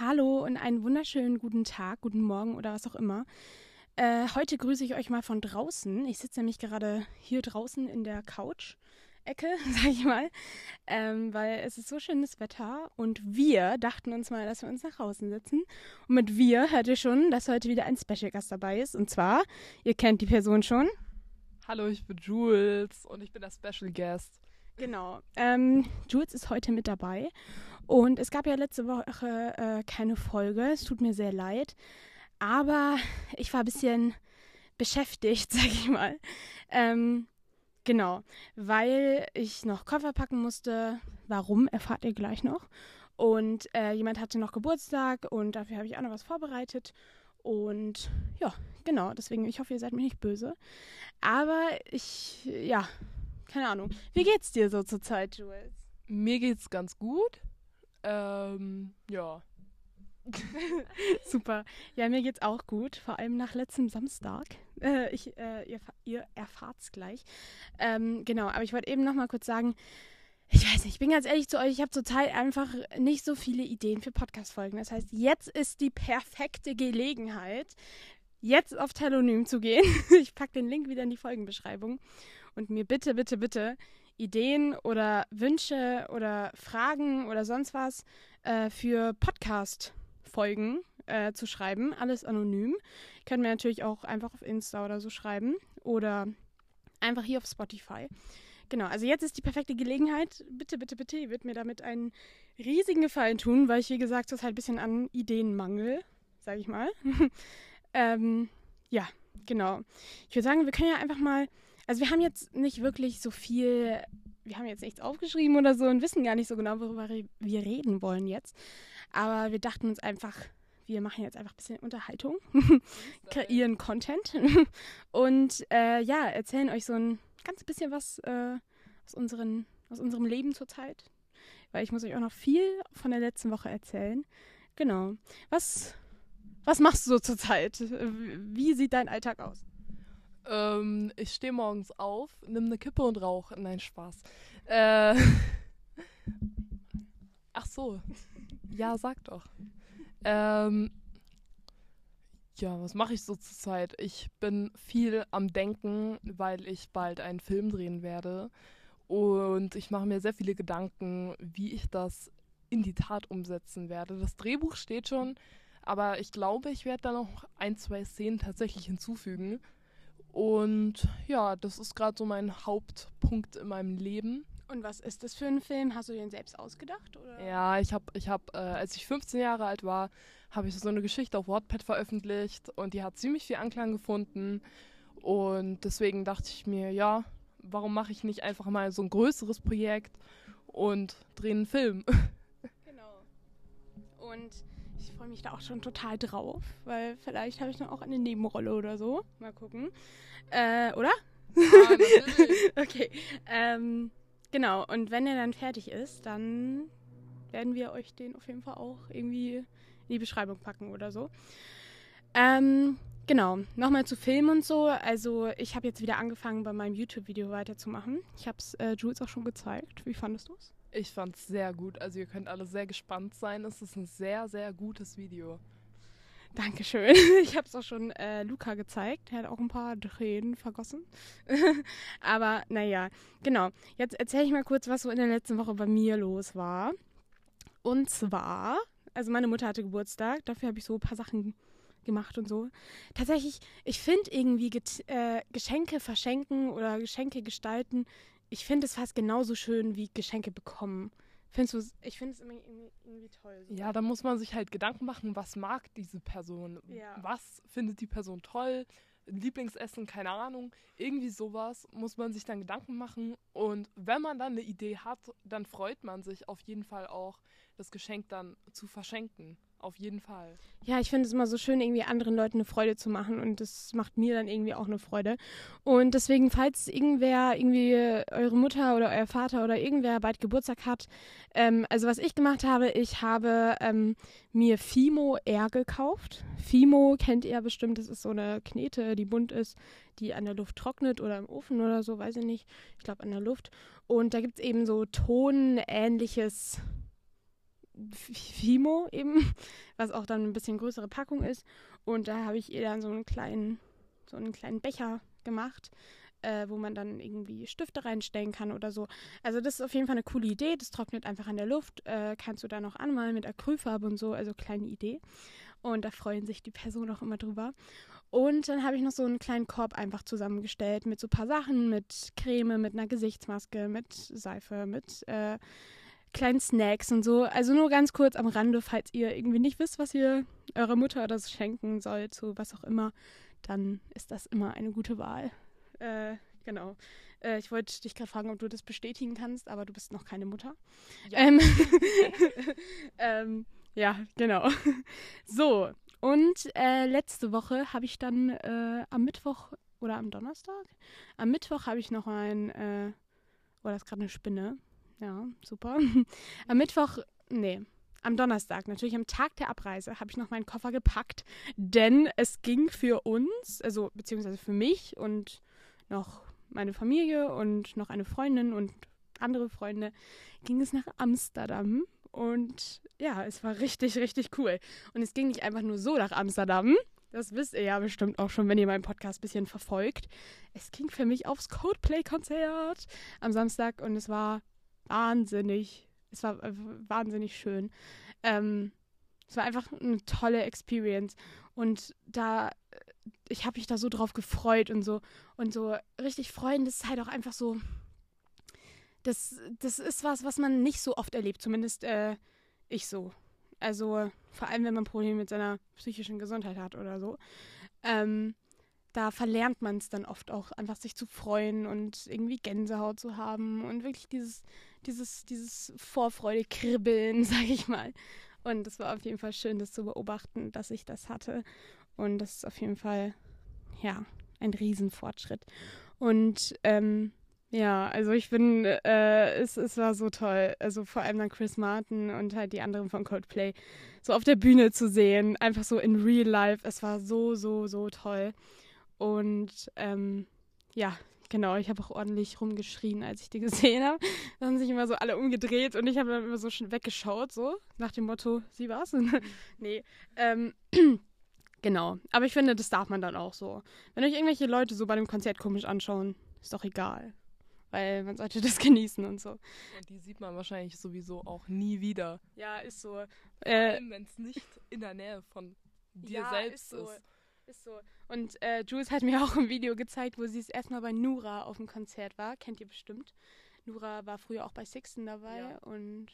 Hallo und einen wunderschönen guten Tag, guten Morgen oder was auch immer. Äh, heute grüße ich euch mal von draußen. Ich sitze nämlich gerade hier draußen in der Couch-Ecke, sag ich mal, ähm, weil es ist so schönes Wetter und wir dachten uns mal, dass wir uns nach draußen setzen. Und mit wir hört ihr schon, dass heute wieder ein Special-Gast dabei ist. Und zwar, ihr kennt die Person schon. Hallo, ich bin Jules und ich bin der Special Guest. Genau. Ähm, Jules ist heute mit dabei. Und es gab ja letzte Woche äh, keine Folge. Es tut mir sehr leid. Aber ich war ein bisschen beschäftigt, sag ich mal. Ähm, genau. Weil ich noch Koffer packen musste. Warum, erfahrt ihr gleich noch. Und äh, jemand hatte noch Geburtstag und dafür habe ich auch noch was vorbereitet. Und ja, genau, deswegen, ich hoffe, ihr seid mir nicht böse. Aber ich, ja, keine Ahnung. Wie geht's dir so zur Zeit, Jules? Mir geht's ganz gut. Ähm, ja. Super. Ja, mir geht's auch gut, vor allem nach letztem Samstag. Äh, ich, äh, ihr, ihr erfahrt's gleich. Ähm, genau, aber ich wollte eben noch mal kurz sagen, ich weiß nicht, ich bin ganz ehrlich zu euch, ich habe zurzeit einfach nicht so viele Ideen für Podcast-Folgen. Das heißt, jetzt ist die perfekte Gelegenheit, jetzt auf Telonym zu gehen. ich packe den Link wieder in die Folgenbeschreibung und mir bitte, bitte, bitte Ideen oder Wünsche oder Fragen oder sonst was äh, für Podcast-Folgen äh, zu schreiben. Alles anonym. Könnt mir natürlich auch einfach auf Insta oder so schreiben oder einfach hier auf Spotify. Genau, also jetzt ist die perfekte Gelegenheit. Bitte, bitte, bitte, ihr würdet mir damit einen riesigen Gefallen tun, weil ich, wie gesagt, zurzeit halt ein bisschen an Ideen mangel, sage ich mal. ähm, ja, genau. Ich würde sagen, wir können ja einfach mal, also wir haben jetzt nicht wirklich so viel, wir haben jetzt nichts aufgeschrieben oder so und wissen gar nicht so genau, worüber wir reden wollen jetzt. Aber wir dachten uns einfach, wir machen jetzt einfach ein bisschen Unterhaltung, kreieren Content und äh, ja, erzählen euch so ein ganz bisschen was äh, aus, unseren, aus unserem Leben zurzeit. Weil ich muss euch auch noch viel von der letzten Woche erzählen. Genau. Was, was machst du so zurzeit? Wie sieht dein Alltag aus? Ähm, ich stehe morgens auf, nimm eine Kippe und rauche. Nein, Spaß. Äh, ach so. Ja, sag doch. Ähm, ja, was mache ich so zur Zeit? Ich bin viel am Denken, weil ich bald einen Film drehen werde. Und ich mache mir sehr viele Gedanken, wie ich das in die Tat umsetzen werde. Das Drehbuch steht schon, aber ich glaube, ich werde da noch ein, zwei Szenen tatsächlich hinzufügen. Und ja, das ist gerade so mein Hauptpunkt in meinem Leben. Und was ist das für ein Film? Hast du den selbst ausgedacht? Oder? Ja, ich habe, ich hab, äh, als ich 15 Jahre alt war, habe ich so eine Geschichte auf Wattpad veröffentlicht und die hat ziemlich viel Anklang gefunden. Und deswegen dachte ich mir, ja, warum mache ich nicht einfach mal so ein größeres Projekt und drehe einen Film? Genau. Und ich freue mich da auch schon total drauf, weil vielleicht habe ich dann auch eine Nebenrolle oder so. Mal gucken. Äh, oder? Natürlich. okay. Ähm, genau, und wenn er dann fertig ist, dann werden wir euch den auf jeden Fall auch irgendwie in die Beschreibung packen oder so. Ähm, genau, nochmal zu Film und so. Also ich habe jetzt wieder angefangen, bei meinem YouTube-Video weiterzumachen. Ich habe es äh, Jules auch schon gezeigt. Wie fandest du es? Ich fand es sehr gut. Also ihr könnt alle sehr gespannt sein. Es ist ein sehr, sehr gutes Video. Dankeschön. Ich habe es auch schon äh, Luca gezeigt. Er hat auch ein paar Tränen vergossen. Aber naja, genau. Jetzt erzähle ich mal kurz, was so in der letzten Woche bei mir los war. Und zwar, also meine Mutter hatte Geburtstag. Dafür habe ich so ein paar Sachen gemacht und so. Tatsächlich, ich finde irgendwie äh, Geschenke verschenken oder Geschenke gestalten, ich finde es fast genauso schön wie Geschenke bekommen. Findest du Ich finde es irgendwie, irgendwie, toll. So. Ja, da muss man sich halt Gedanken machen, was mag diese Person? Ja. Was findet die Person toll? Lieblingsessen, keine Ahnung. Irgendwie sowas muss man sich dann Gedanken machen. Und wenn man dann eine Idee hat, dann freut man sich auf jeden Fall auch, das Geschenk dann zu verschenken. Auf jeden Fall. Ja, ich finde es immer so schön, irgendwie anderen Leuten eine Freude zu machen und das macht mir dann irgendwie auch eine Freude. Und deswegen, falls irgendwer, irgendwie eure Mutter oder euer Vater oder irgendwer bald Geburtstag hat, ähm, also was ich gemacht habe, ich habe ähm, mir Fimo Air gekauft. Fimo kennt ihr bestimmt, das ist so eine Knete, die bunt ist, die an der Luft trocknet oder im Ofen oder so, weiß ich nicht. Ich glaube an der Luft. Und da gibt es eben so tonähnliches Fimo eben, was auch dann ein bisschen größere Packung ist. Und da habe ich ihr dann so einen kleinen, so einen kleinen Becher gemacht, äh, wo man dann irgendwie Stifte reinstellen kann oder so. Also das ist auf jeden Fall eine coole Idee. Das trocknet einfach an der Luft. Äh, kannst du da noch anmalen mit Acrylfarbe und so. Also kleine Idee. Und da freuen sich die Personen auch immer drüber. Und dann habe ich noch so einen kleinen Korb einfach zusammengestellt mit so ein paar Sachen, mit Creme, mit einer Gesichtsmaske, mit Seife, mit äh, kleinen Snacks und so. Also nur ganz kurz am Rande, falls ihr irgendwie nicht wisst, was ihr eurer Mutter oder so schenken sollt, so was auch immer, dann ist das immer eine gute Wahl. Äh, genau. Äh, ich wollte dich gerade fragen, ob du das bestätigen kannst, aber du bist noch keine Mutter. Ja, ähm, ähm, ja genau. So, und äh, letzte Woche habe ich dann äh, am Mittwoch oder am Donnerstag? Am Mittwoch habe ich noch ein, äh, oh, das ist gerade eine Spinne. Ja, super. am Mittwoch, nee, am Donnerstag, natürlich am Tag der Abreise, habe ich noch meinen Koffer gepackt, denn es ging für uns, also beziehungsweise für mich und noch meine Familie und noch eine Freundin und andere Freunde, ging es nach Amsterdam und ja, es war richtig, richtig cool. Und es ging nicht einfach nur so nach Amsterdam. Das wisst ihr ja bestimmt auch schon, wenn ihr meinen Podcast ein bisschen verfolgt. Es ging für mich aufs Codeplay-Konzert am Samstag und es war wahnsinnig, es war äh, wahnsinnig schön. Ähm, es war einfach eine tolle Experience. Und da, äh, ich habe mich da so drauf gefreut und so. Und so richtig freuen, das ist halt auch einfach so, das, das ist was, was man nicht so oft erlebt, zumindest äh, ich so. Also vor allem, wenn man Probleme mit seiner psychischen Gesundheit hat oder so. Ähm, da verlernt man es dann oft auch, einfach sich zu freuen und irgendwie Gänsehaut zu haben und wirklich dieses, dieses, dieses Vorfreude-Kribbeln, sag ich mal. Und es war auf jeden Fall schön, das zu beobachten, dass ich das hatte. Und das ist auf jeden Fall, ja, ein Riesenfortschritt. Und ähm, ja, also ich bin, äh, es, es war so toll. Also vor allem dann Chris Martin und halt die anderen von Coldplay so auf der Bühne zu sehen, einfach so in real life. Es war so, so, so toll. Und ähm, ja, genau, ich habe auch ordentlich rumgeschrien, als ich die gesehen habe. Da haben sich immer so alle umgedreht und ich habe dann immer so schon weggeschaut, so nach dem Motto, sie war's? nee. Ähm, genau. Aber ich finde, das darf man dann auch so. Wenn euch irgendwelche Leute so bei dem Konzert komisch anschauen, ist doch egal weil man sollte das genießen und so. Und die sieht man wahrscheinlich sowieso auch nie wieder. Ja, ist so. Äh, Wenn es nicht in der Nähe von dir ja, selbst ist. So. ist. Ist so. Und äh, Jules hat mir auch ein Video gezeigt, wo sie es erstmal bei Nura auf dem Konzert war. Kennt ihr bestimmt. Nura war früher auch bei Sixten dabei ja. und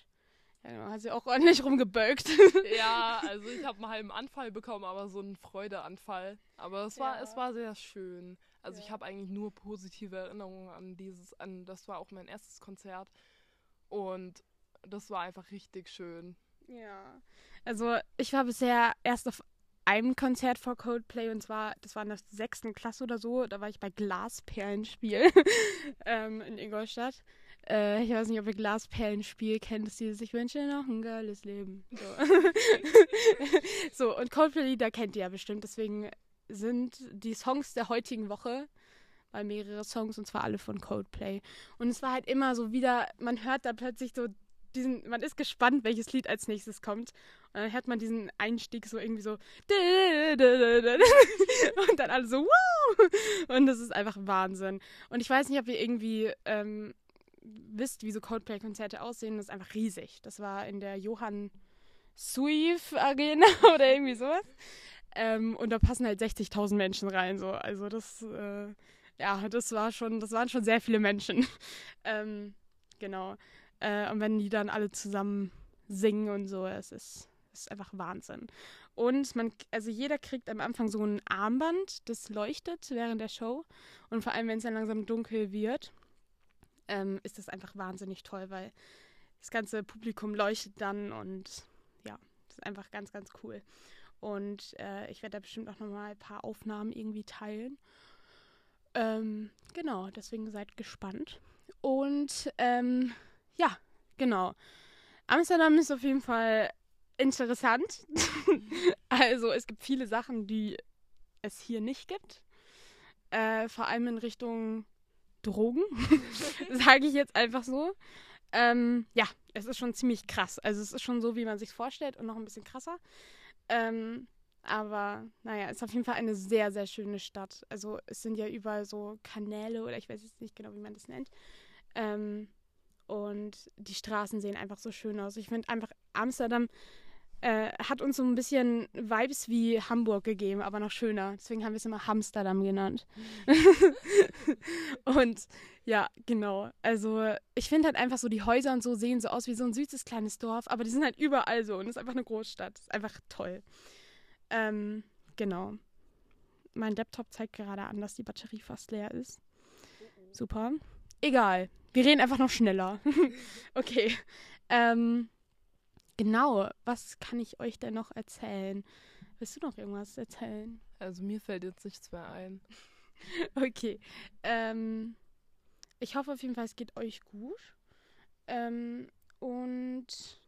ja, genau, hat sie auch ordentlich rumgebölkt. ja, also ich habe einen halben Anfall bekommen, aber so einen Freudeanfall. Aber es war, ja. es war sehr schön. Also ja. ich habe eigentlich nur positive Erinnerungen an dieses, an das war auch mein erstes Konzert. Und das war einfach richtig schön. Ja. Also ich war bisher erst auf einem Konzert vor Coldplay und zwar, das war in der sechsten Klasse oder so, da war ich bei Glasperlenspiel ähm, in Ingolstadt. Äh, ich weiß nicht, ob ihr Glasperlenspiel kennt, das dieses Ich wünsche noch ein geiles Leben. So, so und Coldplay, da kennt ihr ja bestimmt, deswegen sind die Songs der heutigen Woche, weil mehrere Songs und zwar alle von Coldplay. Und es war halt immer so wieder, man hört da plötzlich so diesen, man ist gespannt, welches Lied als nächstes kommt. Und dann hört man diesen Einstieg so irgendwie so und dann alle so! Und das ist einfach Wahnsinn. Und ich weiß nicht, ob ihr irgendwie ähm, wisst, wie so Coldplay-Konzerte aussehen. Das ist einfach riesig. Das war in der Johann Suif Arena oder irgendwie sowas. Ähm, und da passen halt 60.000 Menschen rein. So. Also das, äh, ja, das war schon, das waren schon sehr viele Menschen. ähm, genau. Äh, und wenn die dann alle zusammen singen und so, es ist, ist einfach Wahnsinn. Und man, also jeder kriegt am Anfang so ein Armband, das leuchtet während der Show. Und vor allem, wenn es dann langsam dunkel wird, ähm, ist das einfach wahnsinnig toll, weil das ganze Publikum leuchtet dann und ja, das ist einfach ganz, ganz cool. Und äh, ich werde da bestimmt auch nochmal ein paar Aufnahmen irgendwie teilen. Ähm, genau, deswegen seid gespannt. Und ähm, ja, genau. Amsterdam ist auf jeden Fall interessant. also es gibt viele Sachen, die es hier nicht gibt. Äh, vor allem in Richtung Drogen, sage ich jetzt einfach so. Ähm, ja, es ist schon ziemlich krass. Also es ist schon so, wie man sich vorstellt und noch ein bisschen krasser. Ähm, aber naja, ist auf jeden Fall eine sehr, sehr schöne Stadt. Also es sind ja überall so Kanäle oder ich weiß jetzt nicht genau, wie man das nennt. Ähm, und die Straßen sehen einfach so schön aus. Ich finde einfach, Amsterdam äh, hat uns so ein bisschen Vibes wie Hamburg gegeben, aber noch schöner. Deswegen haben wir es immer Hamsterdam genannt. und ja, genau. Also ich finde halt einfach so, die Häuser und so sehen so aus wie so ein süßes kleines Dorf, aber die sind halt überall so und es ist einfach eine Großstadt. Ist einfach toll. Ähm, genau. Mein Laptop zeigt gerade an, dass die Batterie fast leer ist. Super. Egal. Wir reden einfach noch schneller. okay. Ähm, genau. Was kann ich euch denn noch erzählen? Willst du noch irgendwas erzählen? Also mir fällt jetzt nichts mehr ein. okay. Ähm, ich hoffe auf jeden Fall, es geht euch gut. Ähm, und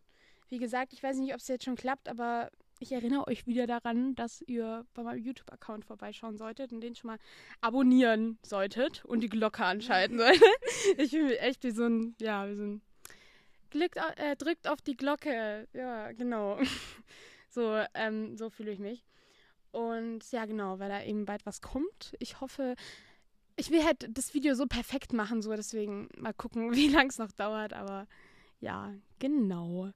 wie gesagt, ich weiß nicht, ob es jetzt schon klappt, aber ich erinnere euch wieder daran, dass ihr bei meinem YouTube-Account vorbeischauen solltet und den schon mal abonnieren solltet und die Glocke anschalten solltet. ich bin echt wie so ein, ja, wie so ein Glück, äh, drückt auf die Glocke. Ja, genau. so, ähm, so fühle ich mich. Und ja, genau, weil da eben bald was kommt. Ich hoffe, ich will halt das Video so perfekt machen, so deswegen mal gucken, wie lang es noch dauert. Aber ja, genau.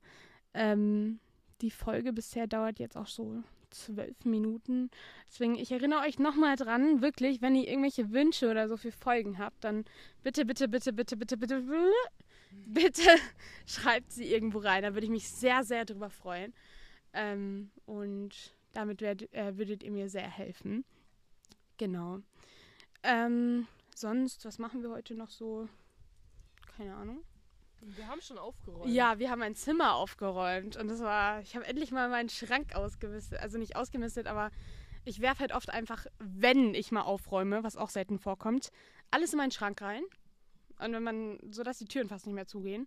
Ähm, die Folge bisher dauert jetzt auch so zwölf Minuten. Deswegen, ich erinnere euch nochmal dran, wirklich, wenn ihr irgendwelche Wünsche oder so für Folgen habt, dann bitte, bitte, bitte, bitte, bitte, bitte, bitte schreibt sie irgendwo rein. Da würde ich mich sehr, sehr drüber freuen. Ähm, und damit werd, äh, würdet ihr mir sehr helfen. Genau. Ähm, sonst, was machen wir heute noch so? Keine Ahnung. Wir haben schon aufgeräumt. Ja, wir haben ein Zimmer aufgeräumt und das war, ich habe endlich mal meinen Schrank ausgemistet, also nicht ausgemistet, aber ich werfe halt oft einfach, wenn ich mal aufräume, was auch selten vorkommt, alles in meinen Schrank rein und wenn man, so dass die Türen fast nicht mehr zugehen.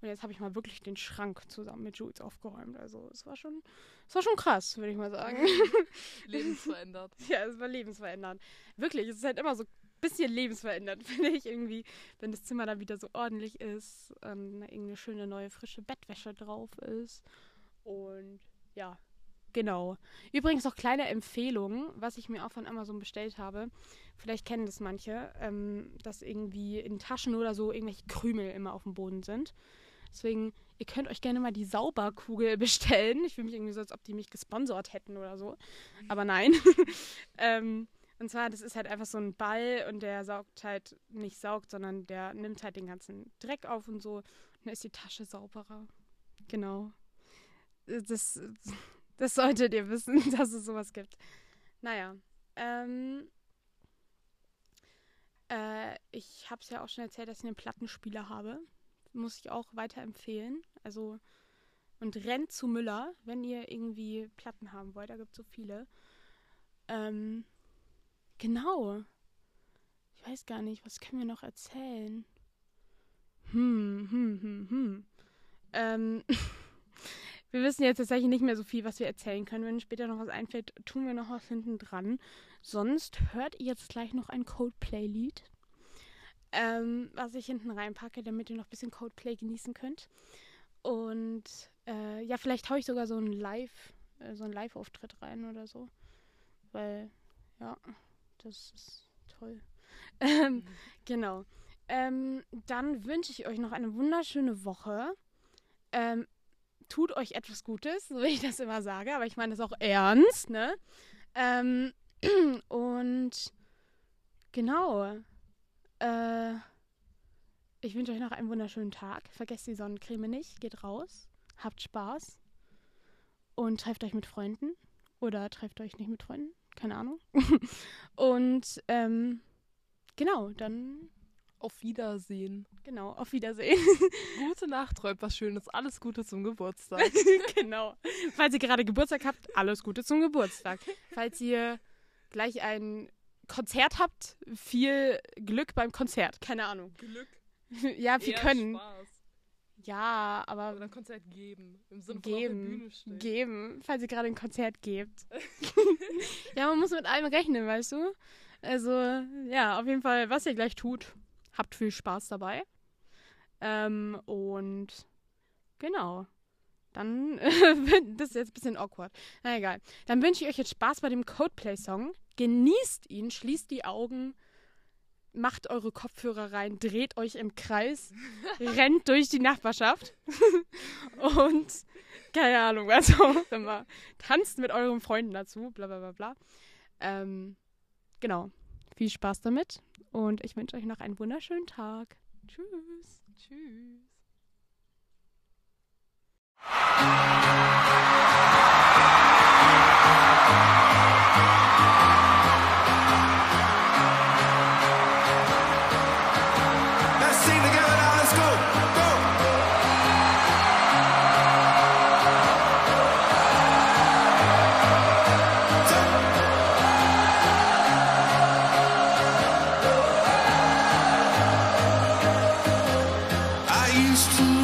Und jetzt habe ich mal wirklich den Schrank zusammen mit Jules aufgeräumt. Also es war schon, es war schon krass, würde ich mal sagen. Lebensverändert. ja, es war lebensverändert. Wirklich, es ist halt immer so bisschen lebensverändert, finde ich irgendwie, wenn das Zimmer dann wieder so ordentlich ist, ähm, irgendeine schöne neue frische Bettwäsche drauf ist. Und ja, genau. Übrigens noch kleine Empfehlung, was ich mir auch von Amazon bestellt habe. Vielleicht kennen das manche, ähm, dass irgendwie in Taschen oder so irgendwelche Krümel immer auf dem Boden sind. Deswegen, ihr könnt euch gerne mal die Sauberkugel bestellen. Ich fühle mich irgendwie so, als ob die mich gesponsert hätten oder so. Aber nein. ähm, und zwar, das ist halt einfach so ein Ball und der saugt halt, nicht saugt, sondern der nimmt halt den ganzen Dreck auf und so. Und dann ist die Tasche sauberer. Genau. Das, das solltet ihr wissen, dass es sowas gibt. Naja. Ähm, äh, ich habe es ja auch schon erzählt, dass ich einen Plattenspieler habe. Muss ich auch weiterempfehlen. Also, und rennt zu Müller, wenn ihr irgendwie Platten haben wollt. Da gibt es so viele. Ähm, Genau. Ich weiß gar nicht, was können wir noch erzählen? Hm, hm, hm, hm. Ähm, wir wissen jetzt tatsächlich nicht mehr so viel, was wir erzählen können. Wenn später noch was einfällt, tun wir noch was hinten dran. Sonst hört ihr jetzt gleich noch ein Coldplay-Lied, ähm, was ich hinten reinpacke, damit ihr noch ein bisschen Coldplay genießen könnt. Und äh, ja, vielleicht haue ich sogar so einen Live, äh, so einen Live-Auftritt rein oder so. Weil, ja. Das ist toll. Ähm, mhm. Genau. Ähm, dann wünsche ich euch noch eine wunderschöne Woche. Ähm, tut euch etwas Gutes, so wie ich das immer sage, aber ich meine das auch ernst, ne? Ähm, und genau. Äh, ich wünsche euch noch einen wunderschönen Tag. Vergesst die Sonnencreme nicht. Geht raus. Habt Spaß. Und trefft euch mit Freunden. Oder trefft euch nicht mit Freunden keine Ahnung. und ähm, genau, dann. Auf Wiedersehen. Genau, auf Wiedersehen. Gute Nacht, träumt was Schönes. Alles Gute zum Geburtstag. genau. Falls ihr gerade Geburtstag habt, alles Gute zum Geburtstag. Falls ihr gleich ein Konzert habt, viel Glück beim Konzert. Keine Ahnung. Glück. ja, wir Eher können. Spaß. Ja, aber. Oder ein Konzert geben. Im Sinne geben, von der Bühne stehen. Geben, falls ihr gerade ein Konzert gebt. ja, man muss mit allem rechnen, weißt du? Also, ja, auf jeden Fall, was ihr gleich tut, habt viel Spaß dabei. Ähm, und genau. Dann, das ist jetzt ein bisschen awkward. Na egal. Dann wünsche ich euch jetzt Spaß bei dem Codeplay-Song. Genießt ihn, schließt die Augen, macht eure Kopfhörer rein, dreht euch im Kreis, rennt durch die Nachbarschaft und keine Ahnung, also immer tanzt mit euren Freunden dazu, bla bla bla bla. Ähm, genau. Viel Spaß damit und ich wünsche euch noch einen wunderschönen Tag. Tschüss. Tschüss. used to